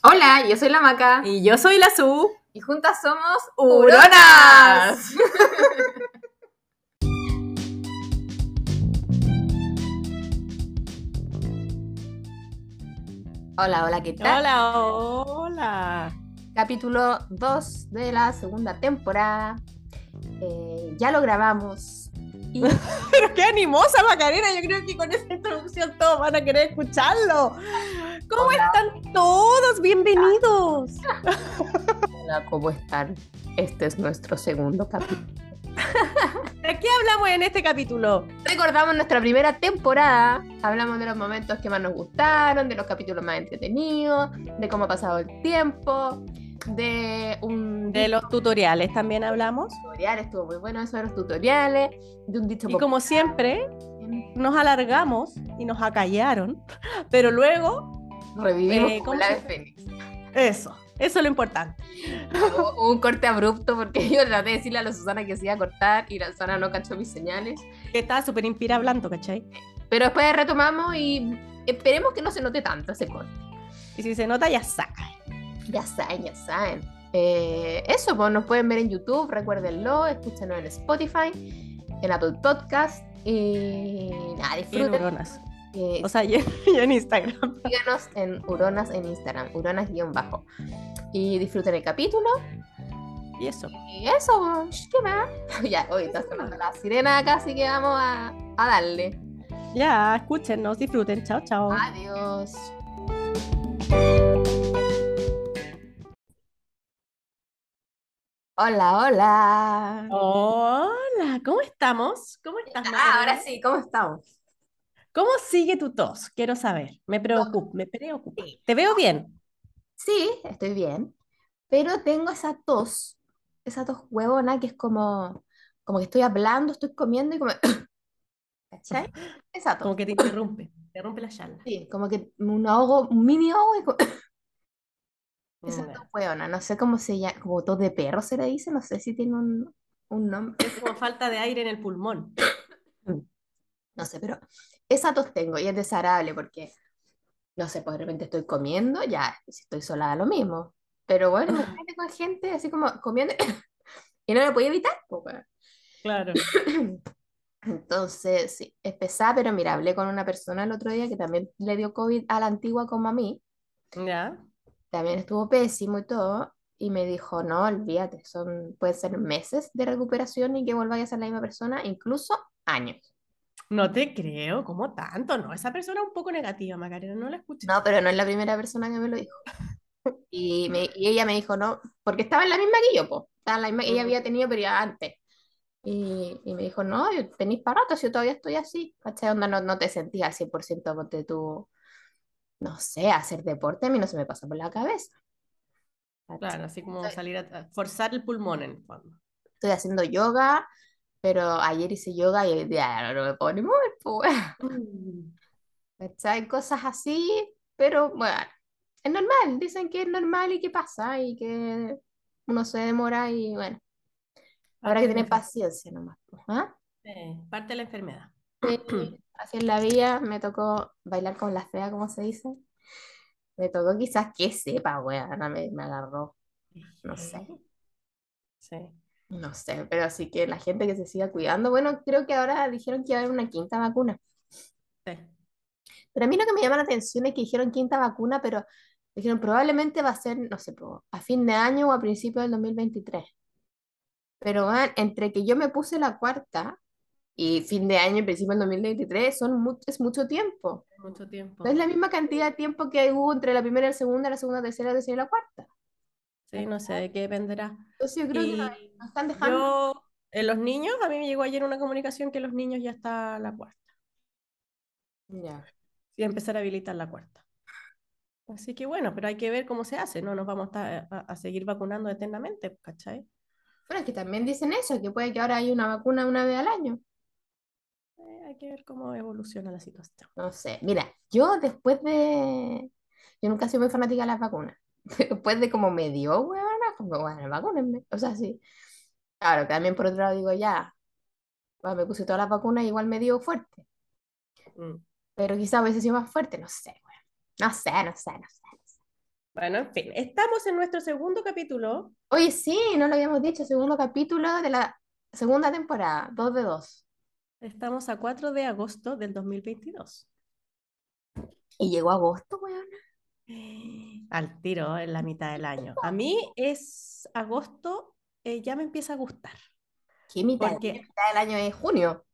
Hola, yo soy la Maca. Y yo soy la Su. Y juntas somos ¡Huronas! Hola, hola, ¿qué tal? Hola, hola. Capítulo 2 de la segunda temporada. Eh, ya lo grabamos. Y Pero qué animosa, Macarena. Yo creo que con esta introducción todos van a querer escucharlo. ¿Cómo Hola. están todos? Bienvenidos. hola, ¿cómo están? Este es nuestro segundo capítulo. ¿De qué hablamos en este capítulo? Recordamos nuestra primera temporada. Hablamos de los momentos que más nos gustaron, de los capítulos más entretenidos, de cómo ha pasado el tiempo, de un De los tutoriales también hablamos. tutorial, estuvo muy bueno eso de los tutoriales, de un dicho Y como siempre, popular. nos alargamos y nos acallaron. Pero luego, revivimos Eh, como ¿cómo la de Fénix. eso. Eso es lo importante. Hubo un corte abrupto porque yo traté de decirle a la Susana que se iba a cortar y la Susana no cachó mis señales. Estaba súper inspira hablando, ¿cachai? Pero después retomamos y esperemos que no se note tanto ese corte. Y si se nota, ya saca. Ya saben, ya saben. Eh, eso, pues nos pueden ver en YouTube, recuérdenlo, escúchenos en Spotify, en Apple Podcast y nada, en disfruten. eh, O sea, y en, y en Instagram. síganos en Uronas en Instagram, Uronas-bajo. Y disfruten el capítulo. Y eso. Y eso, pues, ¿qué más? ya, hoy está sonando la sirena acá, así que vamos a, a darle. Ya, escúchenos, disfruten. Chao, chao. Adiós. Hola, hola. Hola, ¿cómo estamos? ¿Cómo estás, Ah, ahora sí, ¿cómo estamos? ¿Cómo sigue tu tos? Quiero saber. Me preocupa, me preocupa. Sí. ¿Te veo bien? Sí, estoy bien, pero tengo esa tos, esa tos huevona que es como, como que estoy hablando, estoy comiendo y como... ¿Cachai? Esa tos. Como que te interrumpe, te rompe la charla. Sí, como que un ahogo, un mini ahogo y como... Esa no sé cómo se llama, como tos de perro se le dice, no sé si tiene un, un nombre, Es como falta de aire en el pulmón. no sé, pero esa tos tengo y es desagradable porque, no sé, pues de repente estoy comiendo, ya, si estoy sola lo mismo, pero bueno, imagínate con gente así como comiendo y no lo podía evitar, pues. Claro. Entonces, sí, es pesada, pero mira, hablé con una persona el otro día que también le dio COVID a la antigua como a mí, Ya. También estuvo pésimo y todo, y me dijo, no, olvídate, son, pueden ser meses de recuperación y que volváis a ser la misma persona, incluso años. No te creo, ¿cómo tanto? No, esa persona es un poco negativa, Macarena, no la escuché. No, pero no es la primera persona que me lo dijo. Y, me- y ella me dijo, no, porque estaba en la misma que yo, po. Estaba en la misma, ella había tenido, pero ya antes. Y, y me dijo, no, tenéis para rato, yo todavía estoy así. ¿Cachai? Onda, no, no te sentías al 100% ponte tú, no sé, hacer deporte, a mí no se me pasa por la cabeza. ¿Cachai? Claro, así como Estoy- salir a, forzar el pulmón en el fondo. Estoy haciendo yoga, pero ayer hice yoga y hoy día no me puedo ni mover, pues. ¿Cachai? Cosas así, pero bueno, es normal, dicen que es normal y que pasa y que uno se demora y bueno, habrá que Parte de la tener paciencia nomás. pues, ¿ah? eh, parte de la enfermedad. Sí, así en la vida me tocó bailar con la fea, como se dice. Me tocó quizás que sepa, weón, me, me agarró, no sé, Sí. no sé, pero así que la gente que se siga cuidando, bueno, creo que ahora dijeron que iba a haber una quinta vacuna. Sí. Pero a mí lo que me llama la atención es que dijeron quinta vacuna, pero dijeron probablemente va a ser, no sé, a fin de año o a principios del 2023. Pero van, entre que yo me puse la cuarta y fin de año principio del 2023 son mu- es mucho tiempo. Mucho tiempo. No es la misma cantidad de tiempo que hubo entre la primera y la segunda, la segunda, tercera, tercera y la cuarta. Sí, no sé de qué dependerá. Entonces yo creo que nos nos están dejando. yo, en los niños, a mí me llegó ayer una comunicación que los niños ya está la cuarta. Ya. y empezar a habilitar la cuarta. Así que bueno, pero hay que ver cómo se hace, no nos vamos a, a, a seguir vacunando eternamente, ¿cachai? Bueno, es que también dicen eso, que puede que ahora haya una vacuna una vez al año. Eh, hay que ver cómo evoluciona la situación. No sé, mira, yo después de... Yo nunca he sido muy fanática de las vacunas. Después de como me dio, weona, como, bueno, vacúnenme. O sea, sí. Claro, también por otro lado digo, ya, bueno, me puse todas las vacunas y igual me dio fuerte. Mm. Pero quizá hubiese sido más fuerte, no sé, weón. No sé, no sé, no sé. no sé. Bueno, en fin, estamos en nuestro segundo capítulo. Oye, sí, no lo habíamos dicho, segundo capítulo de la segunda temporada, 2 de 2. Estamos a 4 de agosto del 2022. Y llegó agosto, weón. Al tiro en la mitad del año. A mí es agosto, eh, ya me empieza a gustar. ¿Qué mitad? Porque- mitad del año es junio.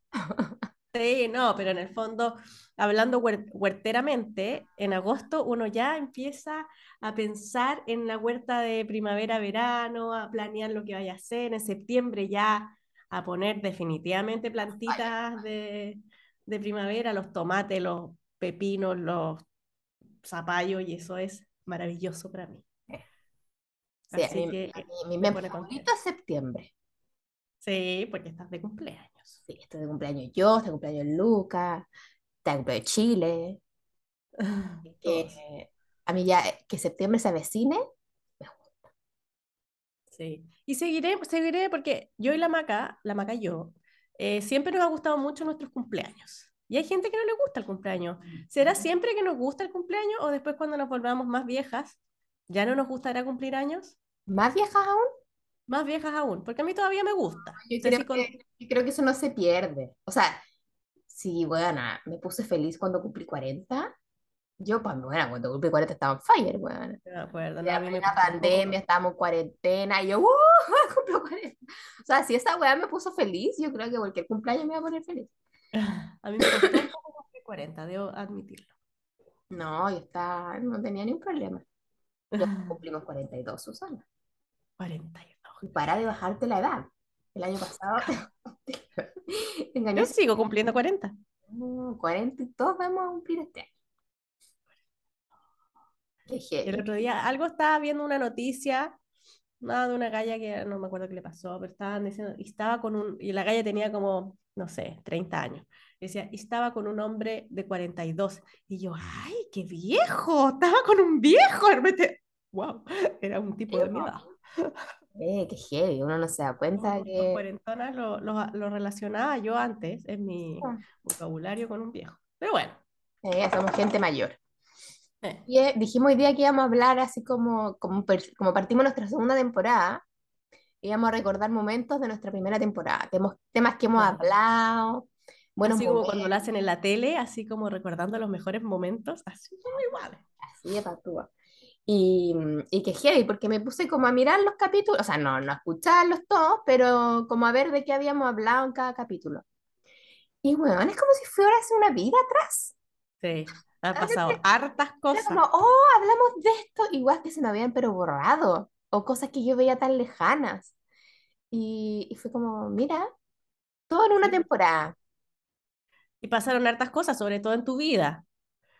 Sí, no, pero en el fondo, hablando huer- huerteramente, en agosto uno ya empieza a pensar en la huerta de primavera-verano, a planear lo que vaya a hacer, en septiembre ya a poner definitivamente plantitas de, de primavera, los tomates, los pepinos, los zapallos, y eso es maravilloso para mí. Sí, a Así mí, que a mí- me mes pone septiembre. Sí, porque estás de cumpleaños. Sí, estoy de cumpleaños yo, está de cumpleaños Lucas, está de cumpleaños Chile. Que a mí ya eh, que septiembre se avecine, Sí, y seguiré, seguiré porque yo y la Maca, la Maca y yo, eh, siempre nos ha gustado mucho nuestros cumpleaños. Y hay gente que no le gusta el cumpleaños. ¿Será siempre que nos gusta el cumpleaños o después cuando nos volvamos más viejas, ya no nos gustará cumplir años? más viejas aún. Más viejas aún, porque a mí todavía me gusta. Yo creo, si con- que, yo creo que eso no se pierde. O sea, sí, bueno, me puse feliz cuando cumplí 40. Yo, pues, bueno, cuando cumplí 40 estaba en fire. No me acuerdo, no, Ya a mí me poco pandemia, estábamos en cuarentena, y yo, ¡uh! Cumplo 40. O sea, si esa weá me puso feliz, yo creo que cualquier cumpleaños me va a poner feliz. A mí me costó un poco cumplir 40, debo admitirlo. No, yo estaba, no tenía ni un problema. Ya cumplimos 42, Susana. 42. Y para de bajarte la edad. El año pasado Yo sigo cumpliendo 40. No, 40 y todos vamos a cumplir este año. El otro día algo estaba viendo una noticia, nada de una galla que no me acuerdo qué le pasó, pero estaban diciendo, y estaba con un, y la galla tenía como, no sé, 30 años. Y decía, y estaba con un hombre de 42. Y yo, ¡ay, qué viejo! Estaba con un viejo. de repente, ¡Wow! Era un tipo de mi edad. Eh, qué heavy, uno no se da cuenta Los que... cuarentonas lo, lo, lo relacionaba yo antes en mi vocabulario con un viejo. Pero bueno. eh, somos gente mayor. Eh, Y eh, dijimos hoy día que íbamos a hablar así como, como, como partimos nuestra segunda temporada, íbamos a recordar momentos de nuestra primera temporada, temos- temas que hemos Ya. hablado, buenos así como momentos, cuando lo hacen en la tele, así como recordando los mejores momentos, así como igual. así de patúa. Y, y que heavy, porque me puse como a mirar los capítulos, o sea, no, no a escucharlos todos, pero como a ver de qué habíamos hablado en cada capítulo. Y bueno, es como si fuera hace una vida atrás. Sí, han pasado hartas cosas. como, oh, hablamos de esto, igual que se me habían pero borrado, o cosas que yo veía tan lejanas. Y, y fue como, mira, todo en una temporada. Y pasaron hartas cosas, sobre todo en tu vida,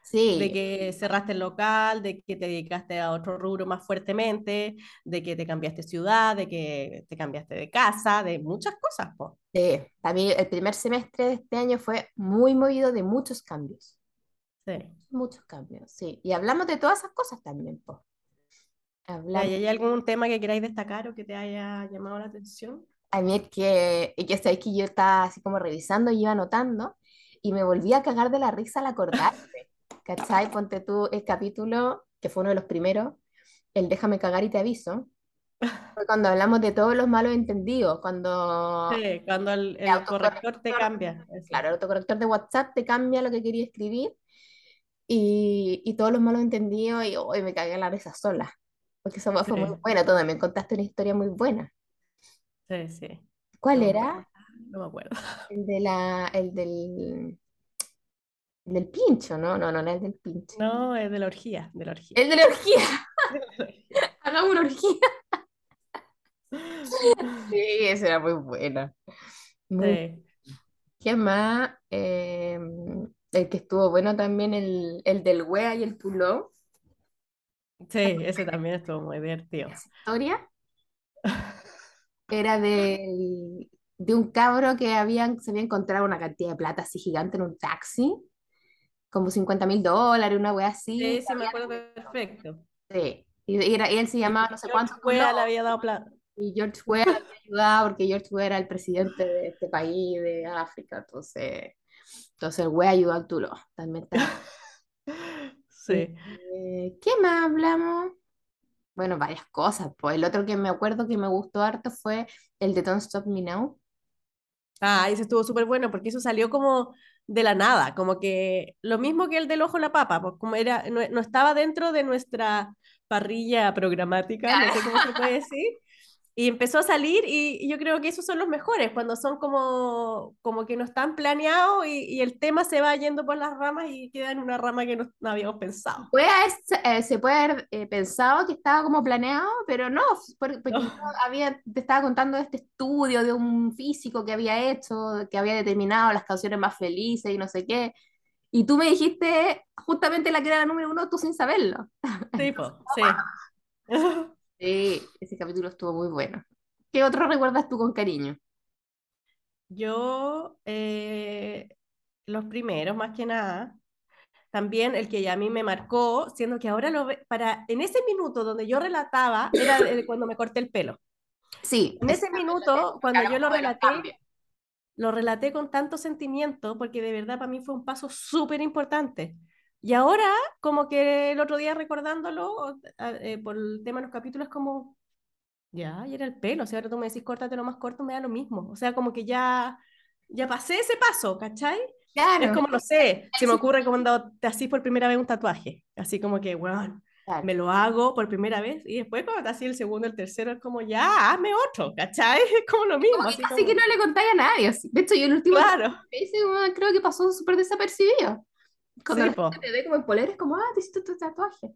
Sí, de que cerraste el local, de que te dedicaste a otro rubro más fuertemente, de que te cambiaste ciudad, de que te cambiaste de casa, de muchas cosas, po. sí. También el primer semestre de este año fue muy movido de muchos cambios. Sí. Muchos cambios, sí. Y hablamos de todas esas cosas también, po. Hablamos. ¿Hay, algún tema que queráis destacar o que te haya llamado la atención? A mí es que, y que sabéis que yo estaba así como revisando y iba anotando y me volví a cagar de la risa al acordarme. ¿Cachai? Ponte tú el capítulo, que fue uno de los primeros, el Déjame cagar y te aviso. Fue cuando hablamos de todos los malos entendidos, cuando, Sí, cuando el, El el corrector te autocorrector, cambia. claro, el autocorrector de WhatsApp te cambia lo que quería escribir y, y todos los malos entendidos y hoy me cagué en la risa sola. Porque eso fue muy buena, tú me contaste una historia muy buena. Sí, sí. ¿Cuál No era? No me acuerdo. El de la, el del, el del pincho, ¿no? No, no, no es el del pincho. No, es de la orgía, de la orgía. El de la orgía. Hagamos una orgía. Sí, esa era muy buena. Muy- Sí. ¿Qué más? Eh, el que estuvo bueno también, el, el del wea y el puló. Sí, ese también estuvo muy divertido. Esa historia era del- de un cabro que habían, se había encontrado una cantidad de plata así gigante en un taxi, como 50 mil dólares, una wea así. Sí, sí, me acuerdo perfecto. Sí. Y, y era- y él se llamaba no sé cuánto. Puló. le había dado plata. Y George Weah ayudado porque George Weah era el presidente de este país, de África. Entonces, entonces el Weah ayudó al Tulo. También está. Sí. Eh, ¿qué más hablamos? Bueno, varias cosas. Pues el otro que me acuerdo que me gustó harto fue el de Don't Stop Me Now. Ah, ese estuvo súper bueno porque eso salió como de la nada, como que lo mismo que el del ojo la papa, pues como era, no, no estaba dentro de nuestra parrilla programática, no sé cómo se puede decir, y empezó a salir y, y yo creo que esos son los mejores, cuando son como, como que no están planeados y, y el tema se va yendo por las ramas y queda en una rama que no, no habíamos pensado. Puede eh, se puede haber eh, pensado que estaba como planeado, pero no, por- porque yo había, te estaba contando de este estudio de un físico que había hecho, que había determinado las canciones más felices y no sé qué. Y tú me dijiste justamente la que era la número uno, tú sin saberlo. Tipo, sí. Sí, ese capítulo estuvo muy bueno. ¿Qué otro recuerdas tú con cariño? Yo, eh, los primeros, más que nada, también el que ya a mí me marcó, siendo que ahora lo ve, para, en ese minuto donde yo relataba, era el- cuando me corté el pelo. Sí, En ese minuto, cuando yo lo relaté, lo relaté con tanto sentimiento, porque de verdad para mí fue un paso súper importante. Y ahora, como que el otro día recordándolo, eh, por el tema de los capítulos, como, ya, y era el pelo, o sea, ahora tú me decís córtate lo más corto, me da lo mismo. O sea, como que ya, ya pasé ese paso, ¿cachai? Es Claro, como, no sé, se me ocurre cuando te hacís por primera vez un tatuaje, así como que, bueno, claro. me lo hago por primera vez y después cuando te hacís el segundo, el tercero, es como, ya, hazme otro, ¿cachai? Es como lo mismo, así Así como, que no le contáis a nadie. así. De hecho, yo el último claro, que hice, bueno, creo que pasó súper desapercibido. Cuando sí, la gente te ve como en polera, es como, ah, te hiciste tu tatuaje.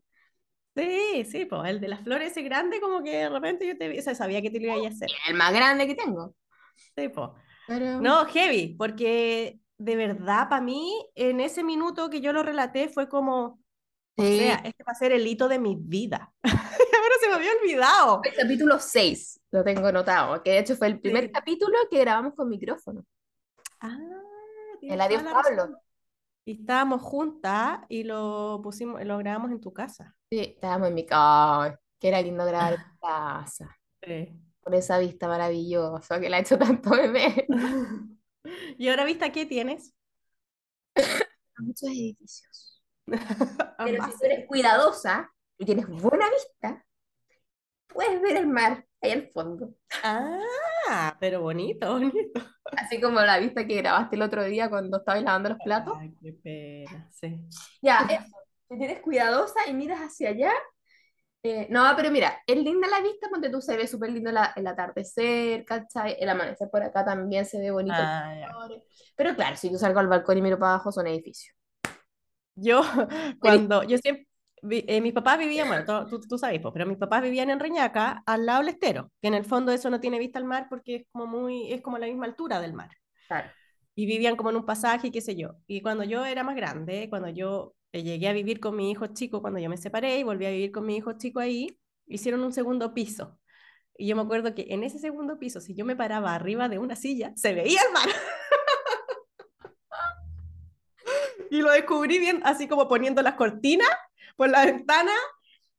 Sí, sí, pues el de las flores ese grande, como que de repente yo te vi, o sea, sabía que te lo iba a hacer. El más grande que tengo. Sí, pues. Pero, No, heavy, porque de verdad, para mí, en ese minuto que yo lo relaté, fue como, o sí. sea, este va a ser el hito de mi vida. Ahora se me había olvidado. El capítulo 6 lo tengo anotado, que de hecho fue el primer Sí. capítulo que grabamos con micrófono. Ah, El adiós, Pablo. Y estábamos juntas y lo pusimos, lo grabamos en tu casa. Sí, estábamos en mi casa. Que era lindo grabar en casa. Sí. Con esa vista maravillosa que la ha hecho tanto bebé. ¿Y ahora vista qué tienes? Muchos edificios. Pero si tú eres cuidadosa y tienes buena vista, puedes ver el mar ahí al fondo. Ah, pero bonito, bonito. Así como la vista que grabaste el otro día cuando estabas lavando los platos. Ay, qué pena, sí. Ya, eso. Si tienes cuidadosa y miras hacia allá. eh, no, pero mira, es linda la vista, porque tú se ve súper lindo la- el atardecer, ¿cachai? El amanecer por acá también se ve bonito. Ah. Pero claro, si yo salgo al balcón y miro para abajo, son edificios. Yo, cuando, yo siempre, eh, mis papás vivían, bueno, tú, tú, tú sabes, pues, pero mis papás vivían en Reñaca, al lado del estero, que en el fondo eso no tiene vista al mar porque es como muy, es como la misma altura del mar. Claro. Y vivían como en un pasaje qué sé yo. Y cuando yo era más grande, cuando yo eh, llegué a vivir con mi hijo chico, cuando yo me separé y volví a vivir con mi hijo chico ahí, hicieron un segundo piso. Y yo me acuerdo que en ese segundo piso, si yo me paraba arriba de una silla, se veía el mar. Y lo descubrí bien, así como poniendo las cortinas por la ventana,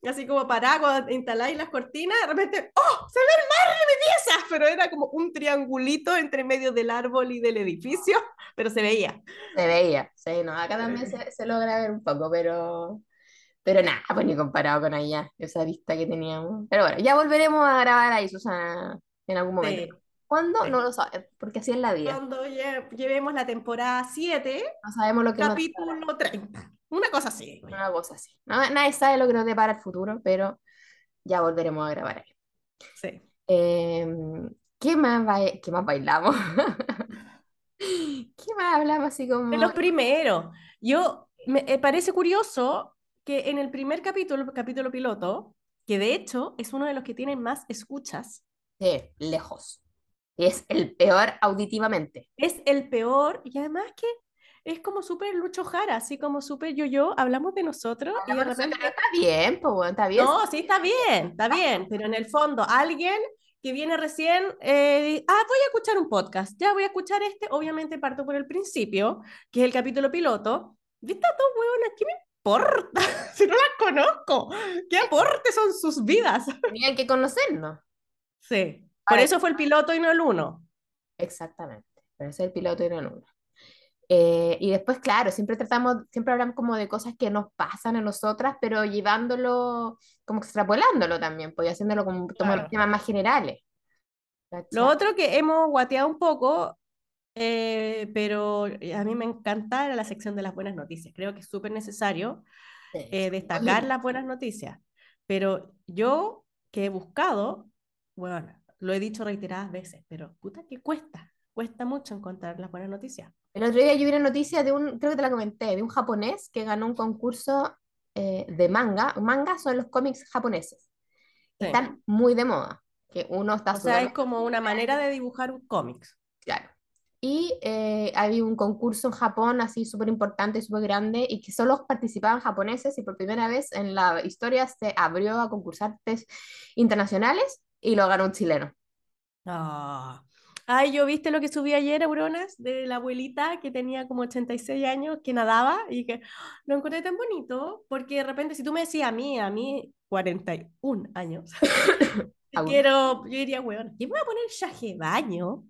así como parada, cuando instaláis las cortinas, de repente, ¡oh! ¡Se ve el mar en mi pieza! Pero era como un triangulito entre medio del árbol y del edificio, pero se veía. Se veía, sí, no, acá también se, se logra ver un poco, pero, pero nada, pues ni comparado con allá, esa vista que teníamos. Pero bueno, ya volveremos a grabar ahí, Susana, en algún momento. Sí, ¿Cuándo? No lo sabes, porque así es la vida. Cuando lle- llevemos la temporada 7, No sabemos lo que nos capítulo 30. Una cosa así. una cosa así. No- nadie sabe lo que nos depara el futuro, pero ya volveremos a grabar ahí. Sí. Eh, ¿qué más, qué más bailamos? ¿Qué más hablamos así como... De los primeros. Yo, me eh, parece curioso que en el primer capítulo, capítulo piloto, que de hecho es uno de los que tienen más escuchas, Sí, lejos. Y es el peor auditivamente. es el peor y además que es como súper Lucho Jara, así como súper yo-yo, hablamos de nosotros y de repente... está bien, pues está bien. No, sí, está bien, está bien, pero en el fondo alguien que viene recién, eh, ah, voy a escuchar un podcast, ya voy a escuchar este, obviamente parto por el principio, que es el capítulo piloto, de estas dos huevonas, ¿qué me importa? si no las conozco, ¿qué aporte son sus vidas? Tenían que conocernos. Sí, por eso fue el piloto y no el uno. Exactamente. Pero ese es el piloto y no el uno. Eh, y después, claro, siempre tratamos, siempre hablamos como de cosas que nos pasan a nosotras, pero llevándolo, como extrapolándolo también, pues haciéndolo como Claro. temas más generales. Lo otro que hemos guateado un poco, eh, pero a mí me encanta era la sección de las buenas noticias. Creo que es súper necesario eh, destacar las buenas noticias. Pero yo que he buscado, bueno, lo he dicho reiteradas veces, pero puta que cuesta, cuesta mucho encontrar las buenas noticias. El otro día yo vi una noticia de un, creo que te la comenté, de un japonés que ganó un concurso eh, de manga. Manga son los cómics japoneses. Sí. Están muy de moda, que uno está O sea, es como una manera de dibujar un cómic. claro. Y eh, había un concurso en Japón así súper importante y súper grande y que solo participaban japoneses y por primera vez en la historia se abrió a concursantes internacionales y lo ganó un chileno. Ah. Ay, yo viste lo que subí ayer, Auronas, de la abuelita que tenía como 86 años, que nadaba y que ¡ah! lo encontré tan bonito, porque de repente si tú me decías a mí, a mí 41 años, quiero, yo diría, weón, ¿qué me voy a poner traje baño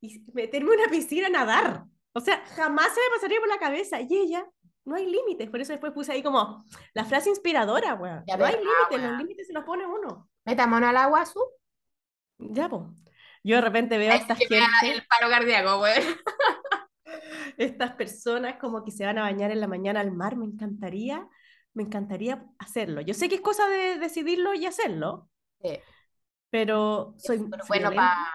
y meterme en una piscina a nadar? O sea, jamás se me pasaría por la cabeza. Y ella, no hay límites, por eso después puse ahí como la frase inspiradora, weón. No hay verdad, límites, los límites se los pone uno. Metámonos al agua, Su. Ya, pues. Yo de repente veo a esta que me da gente. el paro cardíaco, güey. estas personas como que se van a bañar en la mañana al mar, me encantaría, me encantaría hacerlo. Yo sé que es cosa de decidirlo y hacerlo, Sí, pero soy súper bueno friolenta,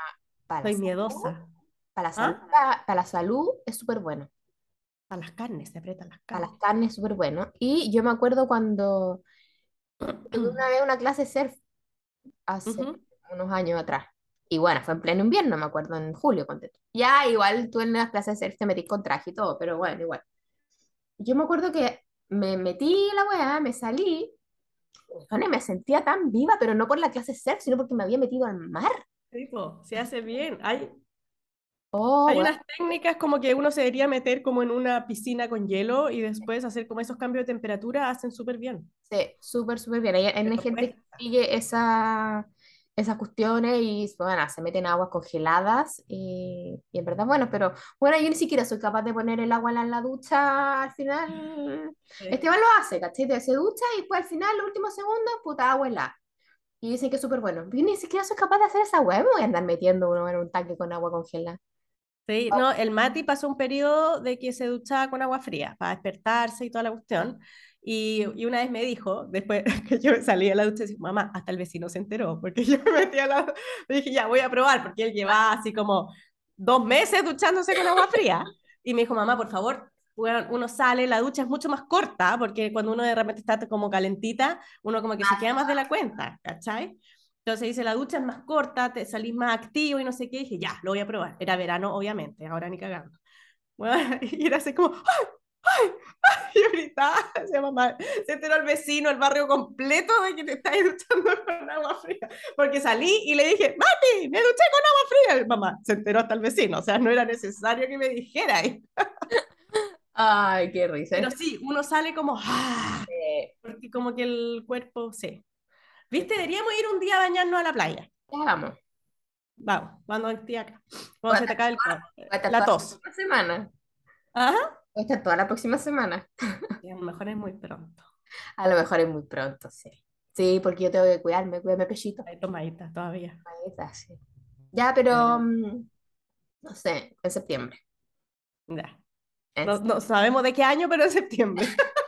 para soy miedosa. Para la, ¿Ah? salud, pa- para la salud es súper bueno. A las carnes, se aprietan las Para carnes. las carnes es súper bueno. Y yo me acuerdo cuando una vez una clase surf hace Ujú. unos años atrás. Y bueno, fue en pleno invierno, me acuerdo, en julio, tú. Ya, igual tú en las clases de surf te metís con traje y todo, pero bueno, igual. Yo me acuerdo que me metí la weá, me salí, y me sentía tan viva, pero no por la clase surf, sino porque me había metido al mar. Sí, po, se hace bien. Hay, Oh, hay unas técnicas como que uno se debería meter como en una piscina con hielo y después hacer como esos cambios de temperatura, hacen súper bien. Sí, súper, súper bien. Hay, hay gente que sigue esa, esas cuestiones y bueno, se meten en aguas congeladas y, y en verdad, bueno, pero bueno, yo ni siquiera soy capaz de poner el agua en la, ducha al final. Sí. Esteban lo hace, ¿cachai? Se ducha y después al final, los últimos segundos, puta agua helada. Y dicen que es súper bueno. Yo ni siquiera soy capaz de hacer esa voy a andar metiendo uno en un tanque con agua congelada. Sí, no, el Mati pasó un periodo de que se duchaba con agua fría para despertarse y toda la cuestión. Y, y una vez me dijo, después que yo salí a la ducha, decía, mamá, hasta el vecino se enteró, porque yo me metí a la... Dije, ya, voy a probar, porque él llevaba así como dos meses duchándose con agua fría. Y me dijo, mamá, por favor, uno sale, la ducha es mucho más corta, porque cuando uno de repente está como calentita, uno como que se queda más de la cuenta, ¿cachai? Entonces dice, la ducha es más corta, te salís más activo y no sé qué. Y dije, ya, lo voy a probar. Era verano, obviamente, ahora ni cagando. Bueno, y era así como, ¡ay! ¡ay! ¡ay! Y gritaba, decía mamá, se enteró el vecino, el barrio completo de que te estás duchando con agua fría. Porque salí y le dije, Mati, me duché con agua fría. Y mamá, se enteró hasta el vecino, o sea, no era necesario que me dijera. Ay, qué risa. Pero sí, uno sale como, ¡ah! Porque como que el cuerpo, sí. ¿Viste? Deberíamos ir un día a bañarnos a la playa. ya vamos. Vamos, cuando esté acá. Cuando se te acabe el estar la toda tos. próxima semana. Ajá. Voy a estar toda la próxima semana. A lo mejor es muy pronto. A lo mejor es muy pronto, sí. Sí, porque yo tengo que cuidarme, cuidarme pechito. Hay tomadita todavía. Está, sí. Ya, pero mm, no sé, en septiembre. Ya. No, no sabemos de qué año, pero en septiembre.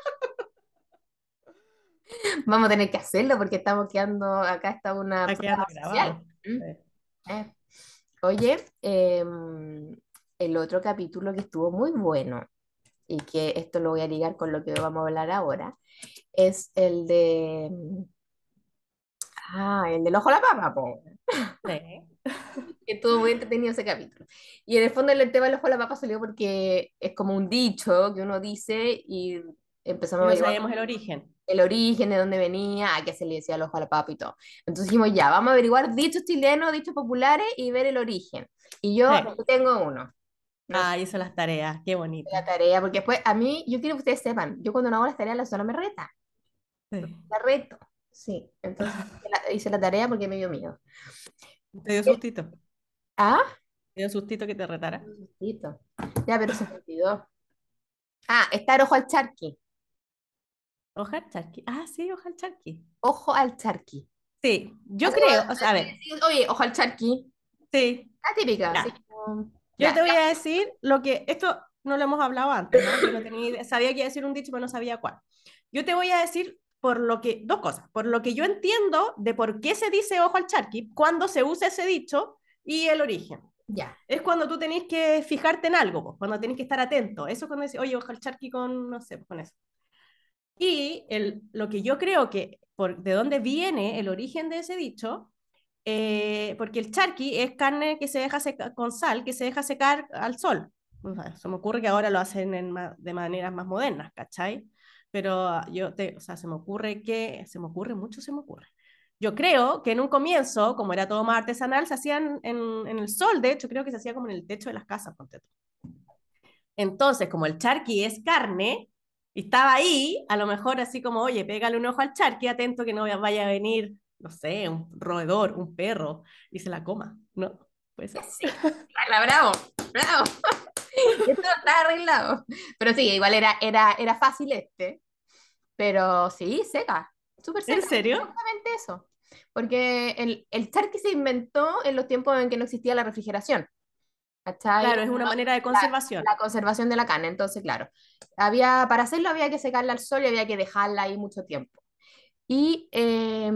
Vamos a tener que hacerlo porque estamos quedando, acá está una Está quedando prueba social. ¿Mm? Sí. Eh. Oye, em, el otro capítulo que estuvo muy bueno y que esto lo voy a ligar con lo que vamos a hablar ahora es el de ah, el del ojo a la papa, po. Sí. que estuvo muy entretenido ese capítulo. Y en el fondo el tema del ojo a la papa salió porque es como un dicho que uno dice y empezamos a no sabíamos el origen. El origen, de dónde venía, a qué se le decía el ojo a la papa y todo. Entonces dijimos, ya, vamos a averiguar dichos chilenos, dichos populares y ver el origen. Y yo Sí. tengo uno. No Ah, hizo las tareas. Qué bonito. la tarea, porque después a mí, yo quiero que ustedes sepan, yo cuando no hago las tareas, la zona me reta, Sí. la reto. Sí, entonces hice la, hice la tarea porque me dio miedo. Te dio sustito. Ah, Te dio sustito que te retara. sustito. Ya, pero se me olvidó. Ah, estar ojo al charqui. Ojo al charqui. Ah, sí, ojo al charqui. Ojo al charqui. Sí, yo creo, o sea, a ver, Oye, ojo al charqui. sí, La típica. Así como- Yo te voy a decir lo que, esto no lo hemos hablado antes, ¿no? Yo no tenía idea- sabía que iba a decir un dicho, pero no sabía cuál. Yo te voy a decir por lo que, dos cosas, por lo que yo entiendo de por qué se dice ojo al charqui, cuándo se usa ese dicho y el origen. Ya. Es cuando tú tenés que fijarte en algo, cuando tenés que estar atento. Eso es cuando dices, oye, ojo al charqui con, no sé, con eso. Y el, lo que yo creo que, por, de dónde viene el origen de ese dicho, eh, porque el charqui es carne que se deja secar con sal, que se deja secar al sol. Se me ocurre que ahora lo hacen de maneras más modernas, ¿cachai? Pero yo te, o sea, se me ocurre que, se me ocurre mucho, se me ocurre. Yo creo que en un comienzo, como era todo más artesanal, se hacían en, en el sol, de hecho, creo que se hacía como en el techo de las casas, ponte. Entonces, como el charqui es carne, y estaba ahí, a lo mejor así como, oye, pégale un ojo al charqui, atento que no vaya a venir, no sé, un roedor, un perro, y se la coma, ¿no? Pues Sí. Ala, bravo, bravo. Esto está arreglado. Pero sí, igual era, era, era fácil este. Pero sí, seca. Súper seca. ¿En serio? Exactamente eso. Porque el, el charqui se inventó en los tiempos en que no existía la refrigeración. ¿Cachai? Claro, es una manera de conservación. la conservación de la carne. Entonces, claro, había, para hacerlo había que secarla al sol y había que dejarla ahí mucho tiempo. Y eh,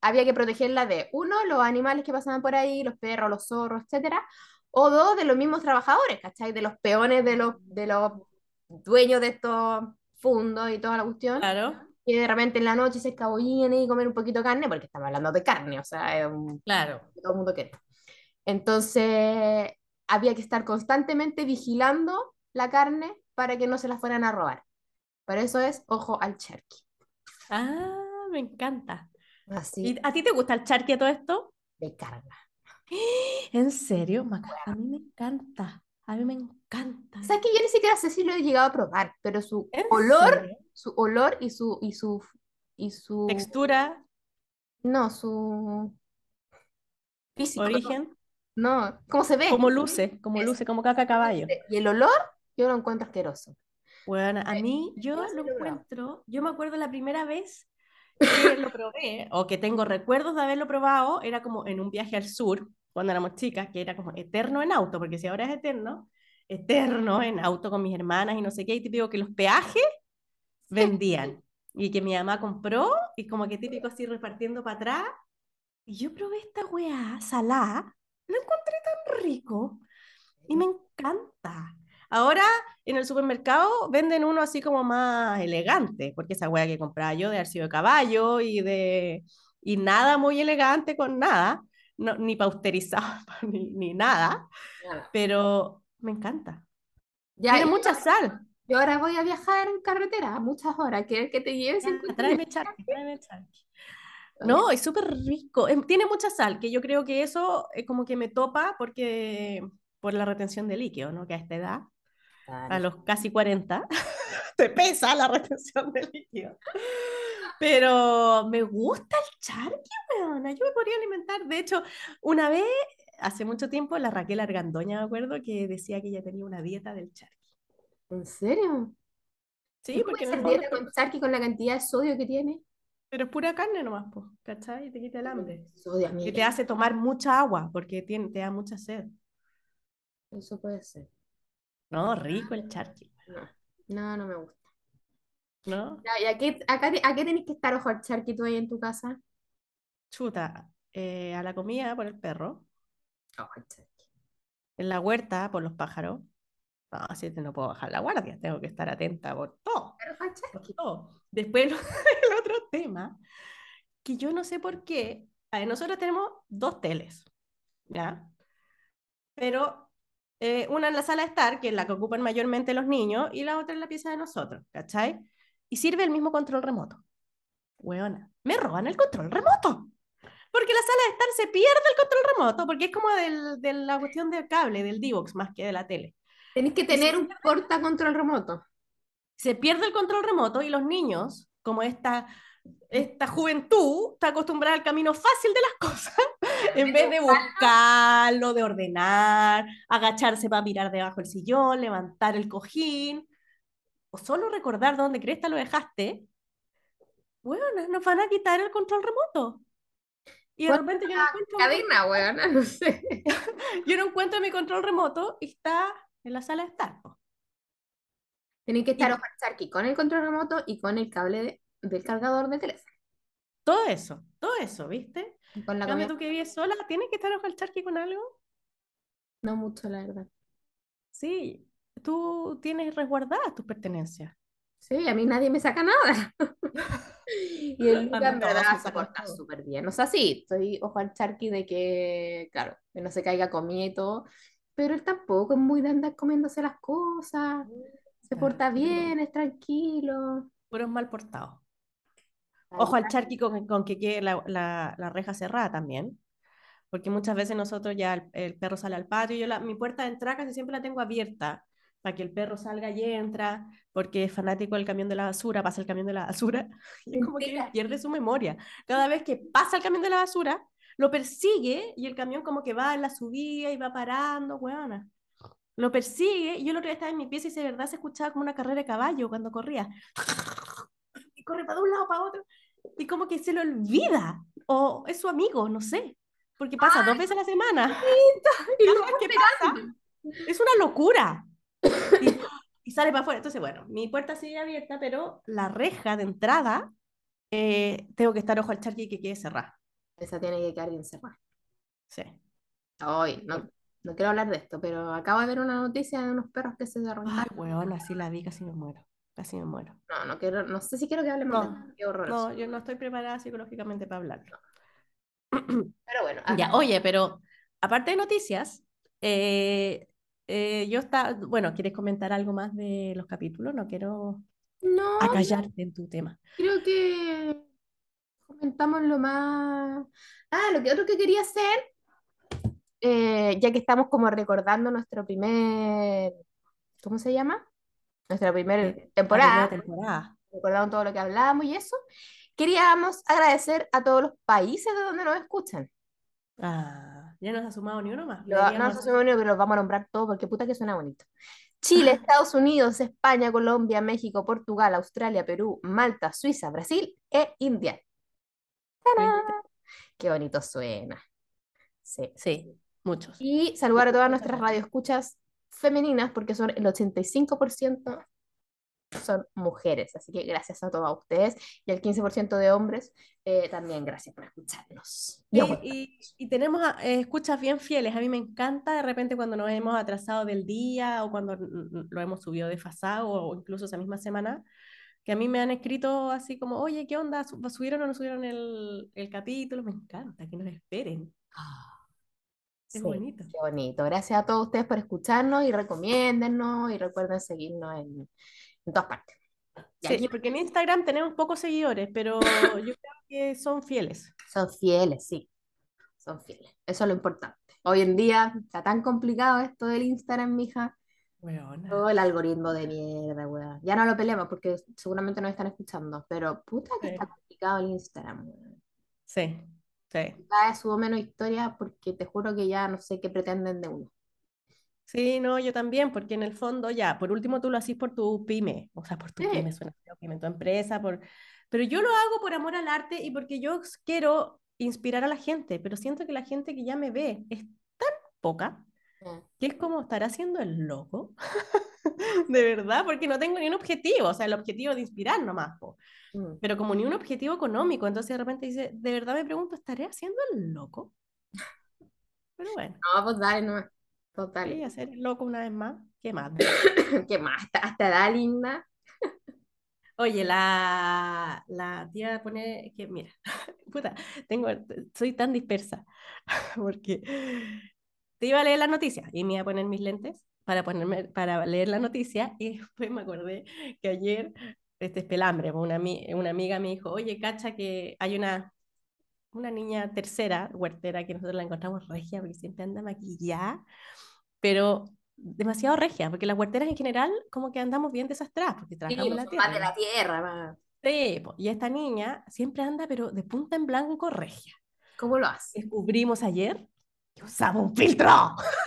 había que protegerla de, uno, los animales que pasaban por ahí, los perros, los zorros, etcétera, o dos, de los mismos trabajadores, ¿cachai? De los peones de los, de los dueños de estos fundos y toda la cuestión, Claro, y de repente en la noche se escabullían y comer un poquito de carne, porque estamos hablando de carne, o sea, es un, claro. todo el mundo quiere. Entonces, había que estar constantemente vigilando la carne para que no se la fueran a robar. Por eso es ojo al charqui. Ah, me encanta. Así ¿Y a ti te gusta el charqui a todo esto? de carga. ¿En serio? Maca? A mí me encanta. A mí me encanta. ¿Sabes que yo ni siquiera sé si lo he llegado a probar, pero su ¿En olor, serio? su olor y su y su y su Textura, no, su físico, origen, no, ¿cómo se ve? como luce, como luce, como caca a caballo. Y el olor yo lo encuentro asqueroso. Bueno, a mí yo lo encuentro, yo me acuerdo la primera vez que lo probé, o que tengo recuerdos de haberlo probado, era como en un viaje al sur, cuando éramos chicas, que era como eterno en auto, porque si ahora es eterno, eterno en auto con mis hermanas y no sé qué, y típico que los peajes vendían, y que mi mamá compró, y como que típico así repartiendo para atrás, y yo probé esta weá salada, lo encontré tan rico, y me encanta. Ahora en el supermercado venden uno así como más elegante, porque esa hueá que compraba yo de sido de caballo y de y nada muy elegante con nada, no, ni pausterizado ni, ni nada, pero me encanta. Ya, Tiene mucha sal. yo ahora voy a viajar en carretera muchas horas, ¿quieres que te lleve Ya, 50 Tráeme charqui, tráeme charqui. No, es súper rico. Tiene mucha sal, que yo creo que eso es como que me topa porque por la retención de líquido, ¿no? Que a esta edad, a los casi 40, te pesa la retención de líquido. Pero me gusta el charqui, weona. Yo me podría alimentar. De hecho, una vez, hace mucho tiempo, la Raquel Argandoña, me acuerdo, que decía que ella tenía una dieta del charqui. ¿En serio? Sí, ¿No porque fondo dieta con charqui con la cantidad de sodio que tiene? Pero es pura carne nomás, pues, ¿cachai? Y te quita el hambre. Sodio, Y amiga. te hace tomar mucha agua porque tiene, te da mucha sed. Eso puede ser. No, rico el charqui, No, no, no me gusta. ¿no? Ya, ¿y a qué, acá te- a qué tenés que estar ojo al charqui tú ahí en tu casa? Chuta, eh, a la comida por el perro, Ojo al charqui. en la huerta por los pájaros. No, así que no puedo bajar la guardia, tengo que estar atenta por todo, Después el otro tema, que yo no sé por qué, a ver, nosotros tenemos dos teles, ¿ya? Pero eh, una en la sala de estar, que es la que ocupan mayormente los niños, y la otra en la pieza de nosotros, ¿cachai? Y sirve el mismo control remoto. Weona, me roban el control remoto. Porque la sala de estar se pierde el control remoto, porque es como del- de la cuestión del cable, del Divox, más que de la tele. Tenés que tener un porta control remoto. Se pierde el control remoto y los niños, como esta, esta juventud, está acostumbrada al camino fácil de las cosas, en vez de buscarlo, de ordenar, agacharse para mirar debajo del sillón, levantar el cojín, o solo recordar dónde cresta lo dejaste, bueno, nos van a quitar el control remoto. Y de repente yo no encuentro... Cadena, weón, no sé. yo no encuentro mi control remoto y está en la sala de estar. Tienen que estar aquí con el control remoto y con el cable del cargador de teléfono. Todo eso, todo eso, ¿viste? Con la cambio, tú que vives sola, ¿tienes que estar ojo al charqui con algo? No mucho, la verdad. Sí, tú tienes resguardadas tus pertenencias. Sí, a mí nadie me saca nada. y el Luca en verdad se porta súper bien. O sea, sí, estoy ojo al charqui de que, claro, que no se caiga comida y todo, pero él tampoco es muy de andar comiéndose las cosas. Se porta bien, es tranquilo. Pero es mal portado. Ojo al charqui con, que quede la, la, reja cerrada también. Porque muchas veces nosotros ya el, perro sale al patio y yo la, mi puerta de entrada casi siempre la tengo abierta para que el perro salga y entra, porque es fanático del camión de la basura, pasa el camión de la basura y es como que pierde su memoria. Cada vez que pasa el camión de la basura, lo persigue y el camión como que va en la subida y va parando, weona. Lo persigue y yo otro día estaba en mi pieza y de verdad se escuchaba como una carrera de caballo cuando corría. Y corre para un lado, para otro. Y como que se lo olvida. O es su amigo, no sé. Porque pasa dos veces a la semana. Y lo que pasa es una locura. Y, sale para afuera. Entonces, bueno, mi puerta sigue abierta, pero la reja de entrada eh, tengo que estar ojo al charqui que quede cerrada. Esa tiene que quedar bien cerrada. Sí. Hoy, no, no quiero hablar de esto, pero acabo de ver una noticia de unos perros que se derrumbaron. Ay, weón, así la vi, casi me muero. Casi me muero. No, no quiero, no sé si quiero que hablemos no, de Qué horroroso. No, yo no estoy preparada psicológicamente para hablarlo. Pero bueno. Ya, oye, pero aparte de noticias, eh, eh, yo está, bueno, ¿quieres comentar algo más de los capítulos? No quiero no, acallarte en tu tema. Creo que comentamos lo más. Ah, lo que otro que quería hacer eh, ya que estamos como recordando nuestro primer, ¿cómo se llama? Nuestra primera temporada, temporada. Recordando todo lo que hablamos y eso. Queríamos agradecer a todos los países de donde nos escuchan. Ah, ya no se ha sumado ni uno más. no nos ha sumado ni uno, pero los vamos a nombrar todos porque puta que suena bonito. Chile, Estados Unidos, España, Colombia, México, Portugal, Australia, Perú, Malta, Suiza, Brasil e India. Qué bonito suena. Sí. Sí. Muchos. Y saludar a todas nuestras radioescuchas femeninas, porque son el 85% son mujeres. Así que gracias a todos ustedes. Y el 15% de hombres, eh, también gracias por escucharnos. Y, y, tenemos eh, escuchas bien fieles. A mí me encanta de repente cuando nos hemos atrasado del día o cuando lo hemos subido desfasado o incluso esa misma semana, que a mí me han escrito así como, oye, ¿qué onda? ¿Subieron o no subieron el, el capítulo? Me encanta que nos esperen. Ah. Qué bonito. Qué bonito. Gracias a todos ustedes por escucharnos y recomiéndennos y recuerden seguirnos en, en todas partes. Sí, porque en Instagram tenemos pocos seguidores, pero yo creo que son fieles. Son fieles, sí. Son fieles. Eso es lo importante. Hoy en día está tan complicado esto del Instagram, mija. Todo el algoritmo de mierda, weón. Ya no lo peleamos porque seguramente nos están escuchando, pero puta que está complicado el Instagram, weón. Sí. Sí. Cada vez subo menos historia porque te juro que ya no sé qué pretenden de uno. Sí, no, yo también, porque en el fondo ya, por último tú lo haces por tu pyme, o sea, por tu pyme, suena pyme, tu empresa, por... pero yo lo hago por amor al arte y porque yo quiero inspirar a la gente, pero siento que la gente que ya me ve es tan poca que es como estar haciendo el loco, de verdad, porque no tengo ni un objetivo, o sea, el objetivo de inspirar nomás, po. Mm. pero como ni un objetivo económico, entonces de repente dice, de verdad me pregunto, ¿estaré haciendo el loco? Pero bueno. No, pues dale, no. Total. Sí, hacer el loco una vez más, ¿qué más? ¿Qué más? Hasta da linda. Oye, la, la tía pone que, mira, puta, tengo, soy tan dispersa, porque te iba a leer la noticia y me iba a poner mis lentes para, ponerme, para leer la noticia y después me acordé que ayer, este es pelambre, una, una amiga me dijo, oye, cacha que hay una, una niña tercera, huertera, que nosotros la encontramos regia porque siempre anda maquillada, pero demasiado regia, porque las huerteras en general como que andamos bien desastradas, porque trabajamos la tierra. de la tierra, Sí, y esta niña siempre anda, pero de punta en blanco regia. ¿Cómo lo haces? Descubrimos ayer que usaba un filtro.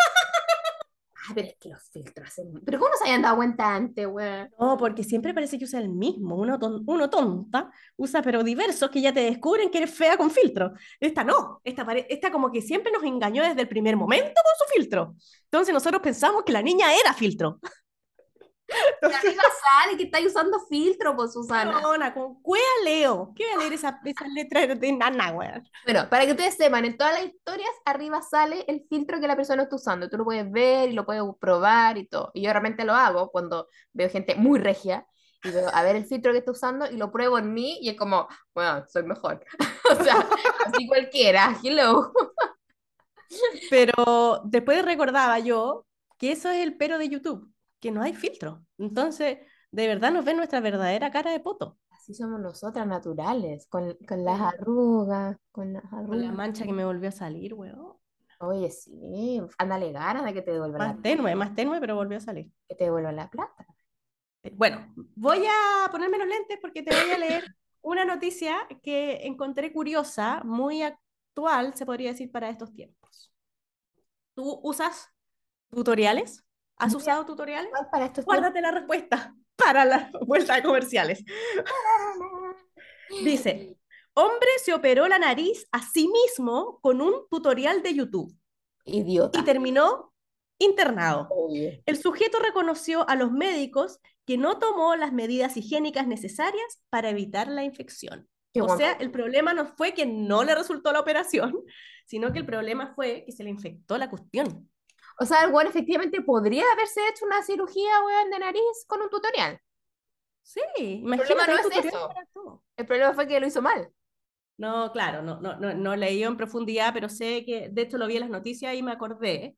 Ah, pero es que los filtros hacen... Pero ¿cómo no se habían dado cuenta antes, weón? No, porque siempre parece que usa el mismo. Uno, ton- uno tonta usa, pero diversos que ya te descubren que eres fea con filtro. Esta no. Esta, pare- esta como que siempre nos engañó desde el primer momento con su filtro. Entonces nosotros pensamos que la niña era filtro. Y arriba sale que estáis usando filtro, pues, Susana. Weona, con cuea leo. ¿Qué voy a leer esa, esa letra de nana, weón? Bueno, para que ustedes sepan, en todas las historias arriba sale el filtro que la persona está usando. Tú lo puedes ver y lo puedes probar y todo. Y yo realmente lo hago cuando veo gente muy regia y veo a ver el filtro que está usando y lo pruebo en mí y es como, bueno, soy mejor. o sea, así cualquiera, hello. Pero después recordaba yo que eso es el pero de YouTube, que no hay filtro. Entonces, de verdad nos ven nuestra verdadera cara de poto. Así somos nosotras naturales, con, con las arrugas, con las Con la arrugas. mancha que me volvió a salir, weón. Oye, sí, ándale ganas de que te devuelvan la, Más tenue, más tenue, pero volvió a salir. que te devuelvan la plata. Eh, Bueno, voy a ponerme los lentes porque te voy a leer una noticia que encontré curiosa, muy actual, se podría decir, para estos tiempos. ¿Tú usas tutoriales? ¿Has usado tutoriales? Para estos Guárdate la respuesta para la vuelta de comerciales. Dice, hombre se operó la nariz a sí mismo con un tutorial de YouTube Idiota. y terminó internado. Oye. El sujeto reconoció a los médicos que no tomó las medidas higiénicas necesarias para evitar la infección. Qué O guapo. sea, el problema no fue que no le resultó la operación, sino que el problema fue que se le infectó la cuestión. O sea, el weón efectivamente podría haberse hecho una cirugía, weón, de nariz con un tutorial. Sí, problema imagínate no un es tutorial eso. El problema fue que lo hizo mal. No, claro, no, no, no, no leí en profundidad, pero sé que de hecho lo vi en las noticias y me acordé,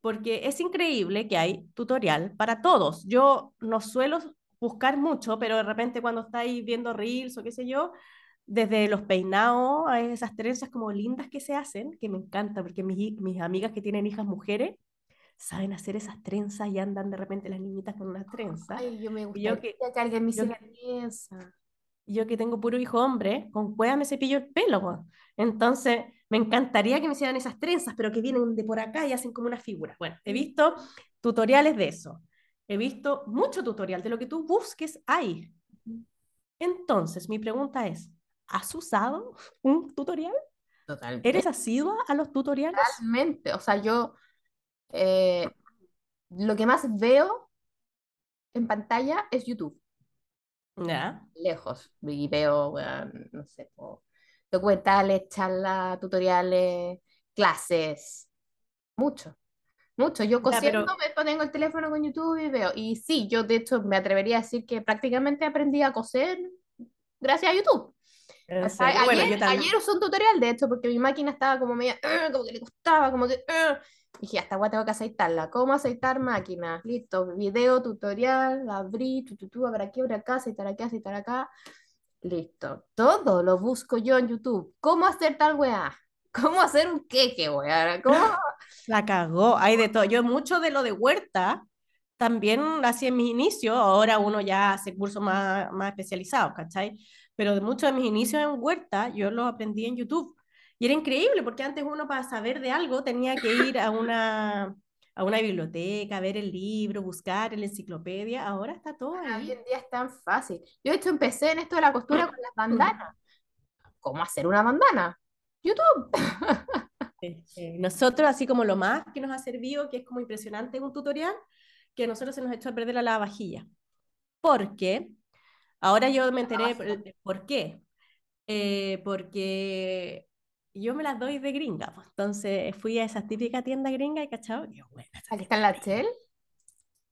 porque es increíble que hay tutorial para todos. Yo no suelo buscar mucho, pero de repente cuando estáis viendo reels o qué sé yo, desde los peinados a esas trenzas como lindas que se hacen, que me encanta, porque mis, mis amigas que tienen hijas mujeres saben hacer esas trenzas y andan de repente las niñitas con unas trenzas. Ay, yo me gustaría yo que, que alguien me yo que- yo que tengo puro hijo hombre, con cueva me cepillo el pelo, weón. Entonces, me encantaría que me hicieran esas trenzas, pero que vienen de por acá y hacen como una figura. Bueno, he visto tutoriales de eso. He visto mucho tutorial de lo que tú busques hay. Entonces, mi pregunta es, ¿has usado un tutorial? Totalmente. ¿Eres asidua a los tutoriales? Totalmente. O sea, yo eh, lo que más veo en pantalla es YouTube. Ya. Lejos. Y veo, weón, no sé, po, documentales, charlas, tutoriales, clases. Mucho. Mucho. Yo cosiendo pero me pongo el teléfono con YouTube y veo. Y sí, yo de hecho me atrevería a decir que prácticamente aprendí a coser gracias a YouTube. O sea, serio, bueno, ayer, ayer usé un tutorial, de hecho, porque mi máquina estaba como media, como que le costaba, como que, "Ugh". Dije, hasta agua tengo que aceitarla. ¿Cómo aceitar máquinas? Listo, video, tutorial, abrí, tu, tu, tu, abrir aquí, abrir acá, aceitar aquí, aceitar acá. Listo. Todo lo busco yo en YouTube. ¿Cómo hacer tal weá? ¿Cómo hacer un queque, weá? ¿Cómo? La cagó, hay de todo. Yo mucho de lo de huerta también hacía en mis inicios, ahora uno ya hace cursos más, más especializados, ¿cachai? Pero de muchos de mis inicios en huerta yo los aprendí en YouTube. Y era increíble porque antes uno para saber de algo tenía que ir a una, a una biblioteca, ver el libro, buscar en la enciclopedia. Ahora está todo Hoy ahí. en día es tan fácil. Yo, de hecho, empecé en esto de la costura con las bandanas. ¿Cómo hacer una bandana? YouTube. Eh, eh, nosotros, así como lo más que nos ha servido, que es como impresionante un tutorial, que a nosotros se nos echó a perder la lavavajilla. Porque ahora yo me enteré por qué. Eh, porque yo me las doy de gringa. pues. Entonces fui a esa típica tienda gringa y cachado, y yo, bueno, Aquí está en la Shell.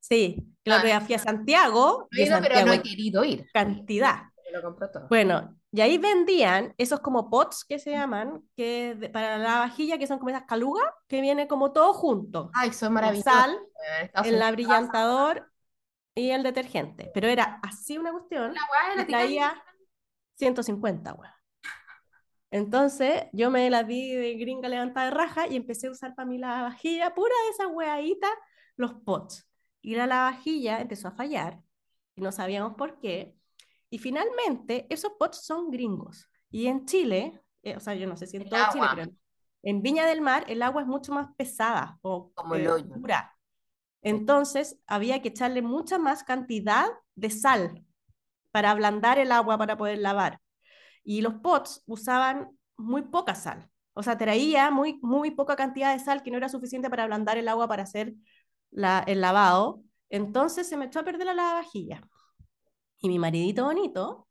Sí, el Ah, fui a Santiago No he ido, pero no he querido ir. cantidad. Lo todo. Bueno, y ahí vendían esos como pots que se llaman, que de- para la vajilla, que son como esas calugas, que viene como todo junto. Ay, son maravillosos. sal. Estados el abrillantador y el detergente. Pero era así una cuestión La weá de y la traía 150, weón. Entonces yo me la di de gringa levantada de raja y empecé a usar para mí la lavavajilla, pura de esas weaditas, los pots. Y la lavavajilla empezó a fallar y no sabíamos por qué. Y finalmente esos pots son gringos. Y en Chile eh, o sea, yo no sé si en El todo Chile, pero en, Viña del Mar el agua es mucho más pesada o Como eh, dura. Entonces había que echarle mucha más cantidad de sal para ablandar el agua para poder lavar. Y los pots usaban muy poca sal. O sea, traía muy, muy poca cantidad de sal que no era suficiente para ablandar el agua para hacer la- el lavado. Entonces se me echó a perder la lavavajilla. Y mi maridito bonito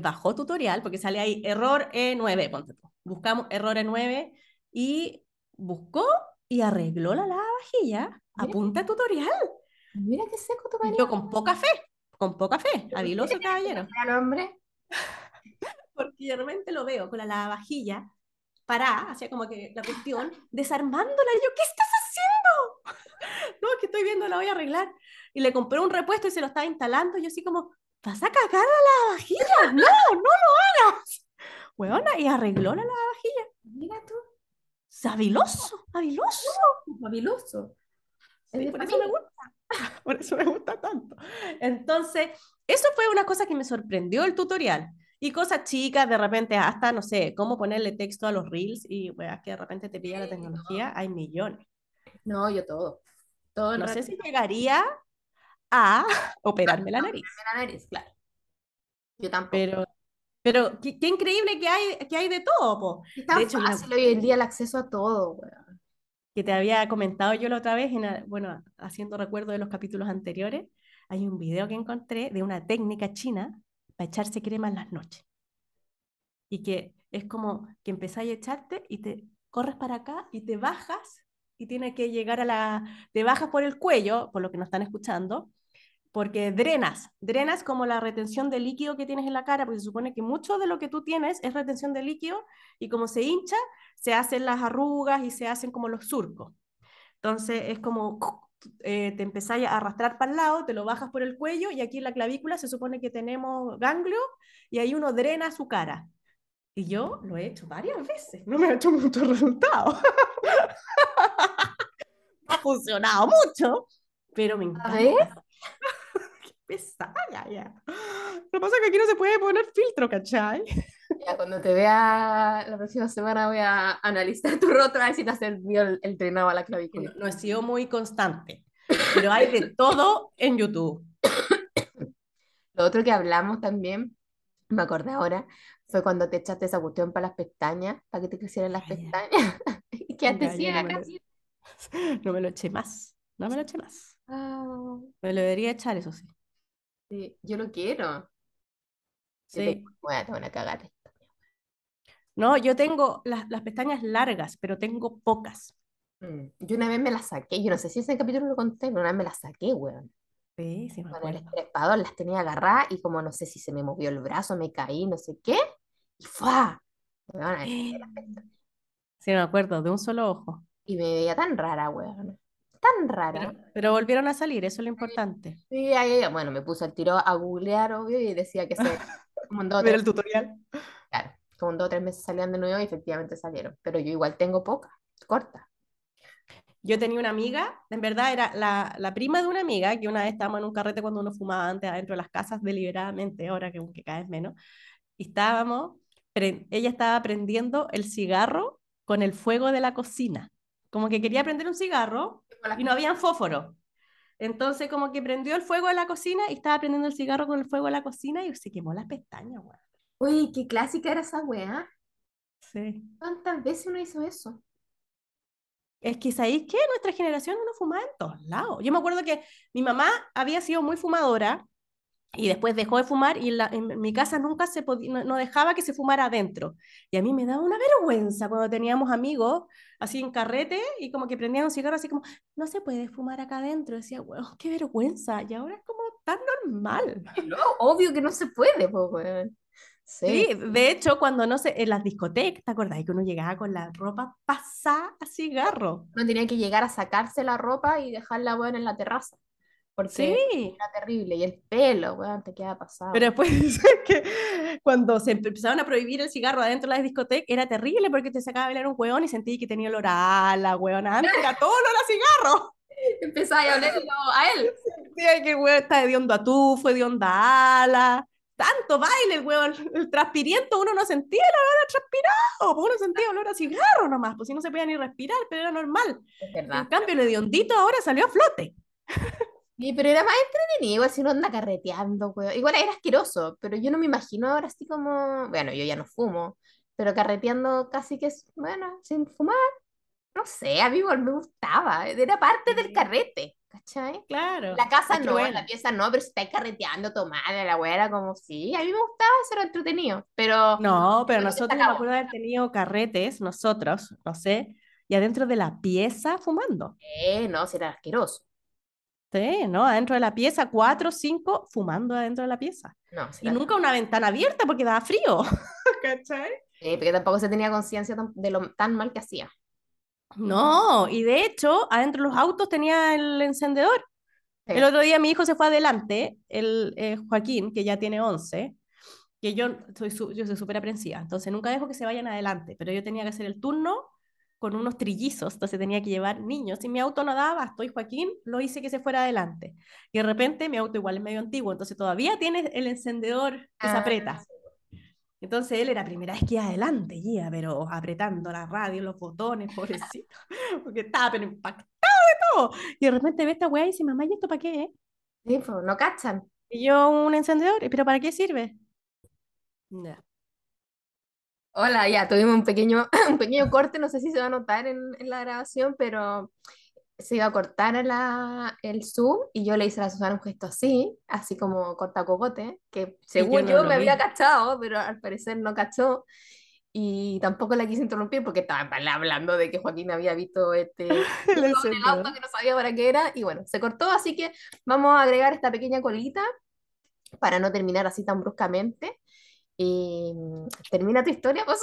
bajó tutorial, porque sale ahí error E9, ponte tú. Buscamos error E9 y buscó y arregló la lavavajilla a punta de tutorial. Mira qué seco tu marido. yo con poca fe, con poca fe, habiloso caballero. Al hombre. Porque de repente lo veo con la lavavajilla parada, hacía como que la cuestión, desarmándola. Y yo, ¿qué estás haciendo? No, es que estoy viendo, la voy a arreglar. Y le compré un repuesto y se lo estaba instalando. Y yo así como, ¿vas a cagar la lavavajilla? No, no lo hagas. Huevona, y arregló la lavavajilla. Mira tú. Habiloso, habiloso. Fabuloso. Es Sí, por eso me gusta. Por eso me gusta tanto. Entonces, eso fue una cosa que me sorprendió el tutorial. Y cosas chicas, de repente, hasta, no sé, cómo ponerle texto a los reels y, weas, que de repente te pilla la tecnología, hay millones. No, yo todo. Todo el No rato. sé si llegaría a operarme la nariz, la nariz, claro. Yo tampoco. pero, pero qué, qué increíble que hay, que hay de todo, po. Es tan de hecho, fácil hoy en día el acceso a todo, weón. que te había comentado yo la otra vez, en bueno, haciendo recuerdo de los capítulos anteriores, hay un video que encontré de una técnica china para echarse crema en las noches. Y que es como que empezáis a echarte y te corres para acá y te bajas y tienes que llegar a la... Te bajas por el cuello, por lo que nos están escuchando, porque drenas, drenas como la retención de líquido que tienes en la cara, porque se supone que mucho de lo que tú tienes es retención de líquido y como se hincha, se hacen las arrugas y se hacen como los surcos. Entonces es como eh, te empezáis a arrastrar para el lado, te lo bajas por el cuello y aquí en la clavícula se supone que tenemos ganglio y ahí uno drena su cara. Y yo lo he hecho varias veces, no me ha hecho mucho resultado. Ha funcionado mucho, pero me encanta. ver. Qué pesada ya. Lo que pasa es que aquí no se puede poner filtro, ¿cachai? Ya, cuando te vea la próxima semana voy a analizar tu rostro a ver si te has el, el drenado a la No, clavícula. no he sido muy constante, pero hay de todo en YouTube. Lo otro que hablamos también, me acordé ahora, fue cuando te echaste esa cuestión para las pestañas, para que te crecieran las ya. pestañas. Y Ya, ya, ciega no me lo- casi. No me lo eché más, no me lo eché más. Ah, Me lo debería echar, eso sí. sí, yo lo quiero. Sí. Bueno, te van a cagar. No, yo tengo las, las pestañas largas, pero tengo pocas. Mm, Yo una vez me las saqué, yo no sé si ese capítulo lo conté, pero una vez me las saqué, weón. Sí, sí, me Con el estrespador las tenía agarradas y como no sé si se me movió el brazo, me caí, no sé qué, y ¡fua! Sí, me acuerdo, de un solo ojo. Y me veía tan rara, weón. Tan rara. Pero, pero volvieron a salir, eso es lo importante. Sí, ahí, bueno, me puse al tiro a googlear, obvio, y decía que se, o Ver el tutorial. claro, como dos o tres meses salían de nuevo y efectivamente salieron. Pero yo igual tengo pocas, cortas. Yo tenía una amiga, en verdad era la, la prima de una amiga, que una vez estábamos en un carrete cuando uno fumaba antes adentro de las casas deliberadamente, ahora que, que cada vez menos, y estábamos, ella estaba prendiendo el cigarro con el fuego de la cocina, como que quería prender un cigarro y no había fósforo. Entonces como que prendió el fuego de la cocina y estaba prendiendo el cigarro con el fuego de la cocina y se quemó las pestañas, weón. Uy, qué clásica era esa weá. Sí. ¿Cuántas veces uno hizo eso? Es que, ¿sabéis qué? Nuestra generación uno fumaba en todos lados. Yo me acuerdo que mi mamá había sido muy fumadora y después dejó de fumar y en, la- en mi casa nunca se podía, no, no dejaba que se fumara adentro. Y a mí me daba una vergüenza cuando teníamos amigos así en carrete y como que prendían un cigarro así como, no se puede fumar acá adentro. Decía, weón, qué vergüenza. Y ahora es como tan normal. No, obvio que no se puede, pues, weón. Sí. Sí, de hecho, cuando no sé, en las discotecas, ¿te acordás que uno llegaba con la ropa pasada a cigarro? Uno tenía que llegar a sacarse la ropa y dejarla, weón, en la terraza. Porque Sí. era terrible. Y el pelo, weón, te queda pasado. Pero después que cuando se empezaron a prohibir el cigarro adentro de las discotecas era terrible porque te sacaba a bailar un hueón y sentí que tenía olor a ala, hueón. Antes era todo olor a cigarro. Empezaba a olerlo a él. Sentía que el hueón estaba de onda a tufo, de onda a ala. Tanto baile, el huevo, el, transpiriento, uno no sentía el olor a transpirado, uno sentía olor a cigarro nomás, pues si no se podía ni respirar, pero era normal. En cambio, el hediondito ahora salió a flote. Sí, pero era más entretenido, así uno anda carreteando, weón. Igual era asqueroso, pero yo no me imagino ahora así como, bueno, yo ya no fumo, pero carreteando casi que es, bueno, sin fumar, no sé, a mí igual me gustaba, era parte del carrete, ¿cachai? Claro. La casa no, bueno, la pieza no, pero si estáis carreteando, tomando, la era como, sí, a mí me gustaba, eso era entretenido, pero No, pero nosotros, me acuerdo de haber tenido carretes, nosotros, no sé, y adentro de la pieza fumando. Eh, no, si era asqueroso, Sí, ¿no? Adentro de la pieza, cuatro, cinco, fumando adentro de la pieza. no, Y nunca una ventana abierta porque daba frío. ¿Cachai? Eh, porque tampoco se tenía conciencia de lo tan mal que hacía. No, y de hecho, adentro de los autos tenía el encendedor. Sí. El otro día mi hijo se fue adelante, el eh, Joaquín, que ya tiene 11, que yo soy, su- yo soy súper aprensiva, entonces nunca dejo que se vayan adelante, pero yo tenía que hacer el turno con unos trillizos, entonces tenía que llevar niños, y mi auto no daba abasto, y Joaquín lo hice que se fuera adelante. Y de repente mi auto igual es medio antiguo, entonces todavía tiene el encendedor que se Ah, aprieta. Entonces él era primera vez que iba adelante, iba, pero apretando la radio, los botones, pobrecito, porque estaba pero impactado de todo. Y de repente ve esta weá y dice, mamá, ¿y esto para qué? es?". Sí, pues, no cachan. Y yo, un encendedor, ¿pero para qué sirve? Ya. Hola, ya tuvimos un pequeño, un pequeño corte, no sé si se va a notar en, en la grabación, pero se iba a cortar la, el Zoom y yo le hice a la Susana un gesto así, así como corta cocote, que según no yo, me había cachado, pero al parecer no cachó. Y tampoco la quise interrumpir porque estaba hablando de que Joaquín había visto este El auto que no sabía para qué era. Y bueno, se cortó, así que vamos a agregar esta pequeña colita para no terminar así tan bruscamente. Y mm, termina tu historia, pues.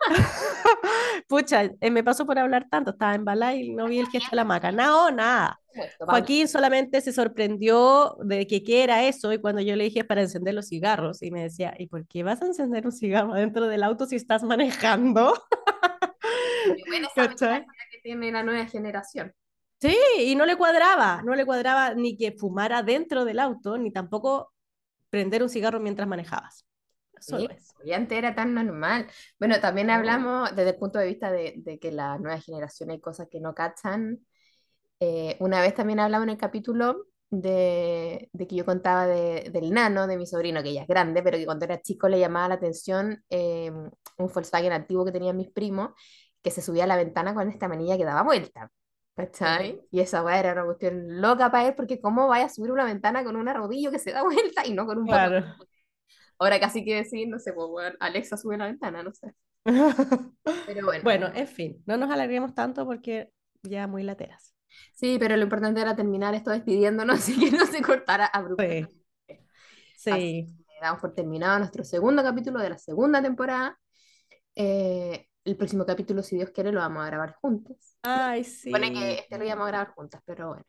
Pucha, eh, me pasó por hablar tanto, estaba embalada y no vi el gesto de la maca. No, nada. Esto, Paula. Joaquín solamente se sorprendió de que qué era eso y cuando yo le dije para encender los cigarros y me decía, ¿y por qué vas a encender un cigarro dentro del auto si estás manejando? Qué buena esa que tiene la nueva generación. Sí, y no le cuadraba, no le cuadraba ni que fumara dentro del auto, ni tampoco prender un cigarro mientras manejabas. Eso Sí, no es. y antes era tan normal. Bueno, también hablamos desde el punto de vista de, de que la nueva generación hay cosas que no cachan. Eh, una vez también hablamos en el capítulo de, de que yo contaba de- del nano, de mi sobrino, que ya es grande, pero que cuando era chico le llamaba la atención eh, un Volkswagen antiguo que tenían mis primos, que se subía a la ventana con esta manilla que daba vuelta. ¿Cachai? Y esa weá era una cuestión loca para él, porque ¿cómo vaya a subir una ventana con una rodillo que se da vuelta y no con un botón? Ahora casi que decir, no sé, pues, weón, Alexa sube la ventana, no sé. Pero bueno. Bueno, en fin, no nos alarguemos tanto porque ya muy lateras. Sí, pero lo importante era terminar esto despidiéndonos y que no se cortara abruptamente. Sí. Así Sí. que damos por terminado nuestro segundo capítulo de la segunda temporada. Eh, el próximo capítulo, si Dios quiere, lo vamos a grabar juntos. Ay, sí. Supone que este lo íbamos a grabar juntas, pero bueno,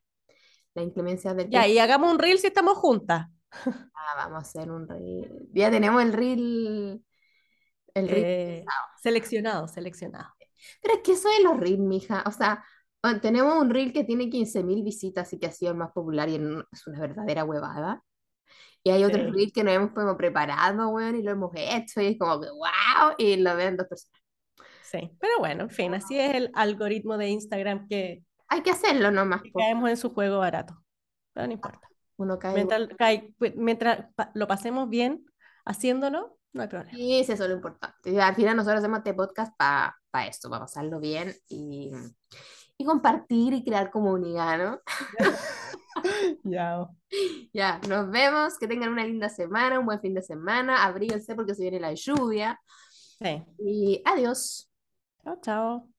la inclemencia del Ya, y hagamos un reel si estamos juntas. Ah, vamos a hacer un reel. Ya tenemos el reel. El reel Eh, seleccionado, seleccionado. Pero es que eso es los reels, mija. O sea, ah, tenemos un reel que tiene 15.000 visitas y que ha sido el más popular y es una verdadera huevada. Y hay otros Sí. reels que nos hemos como preparado, weón, y lo hemos hecho y es como que wow, y lo ven dos personas. Sí, pero bueno, en fin, así es el algoritmo de Instagram que, Hay que hacerlo nomás, que caemos en su juego barato. Pero no importa. Uno cae. Mientras, cae- mientras pa- lo pasemos bien haciéndolo, no hay problema. Y eso es lo importante. Al final nosotros hacemos este podcast para esto, para pasarlo bien y, y compartir y crear comunidad, ¿no? Ya. Ya, nos vemos, que tengan una linda semana, un buen fin de semana, abríguense porque se viene la lluvia Sí. y adiós. Chao, chao.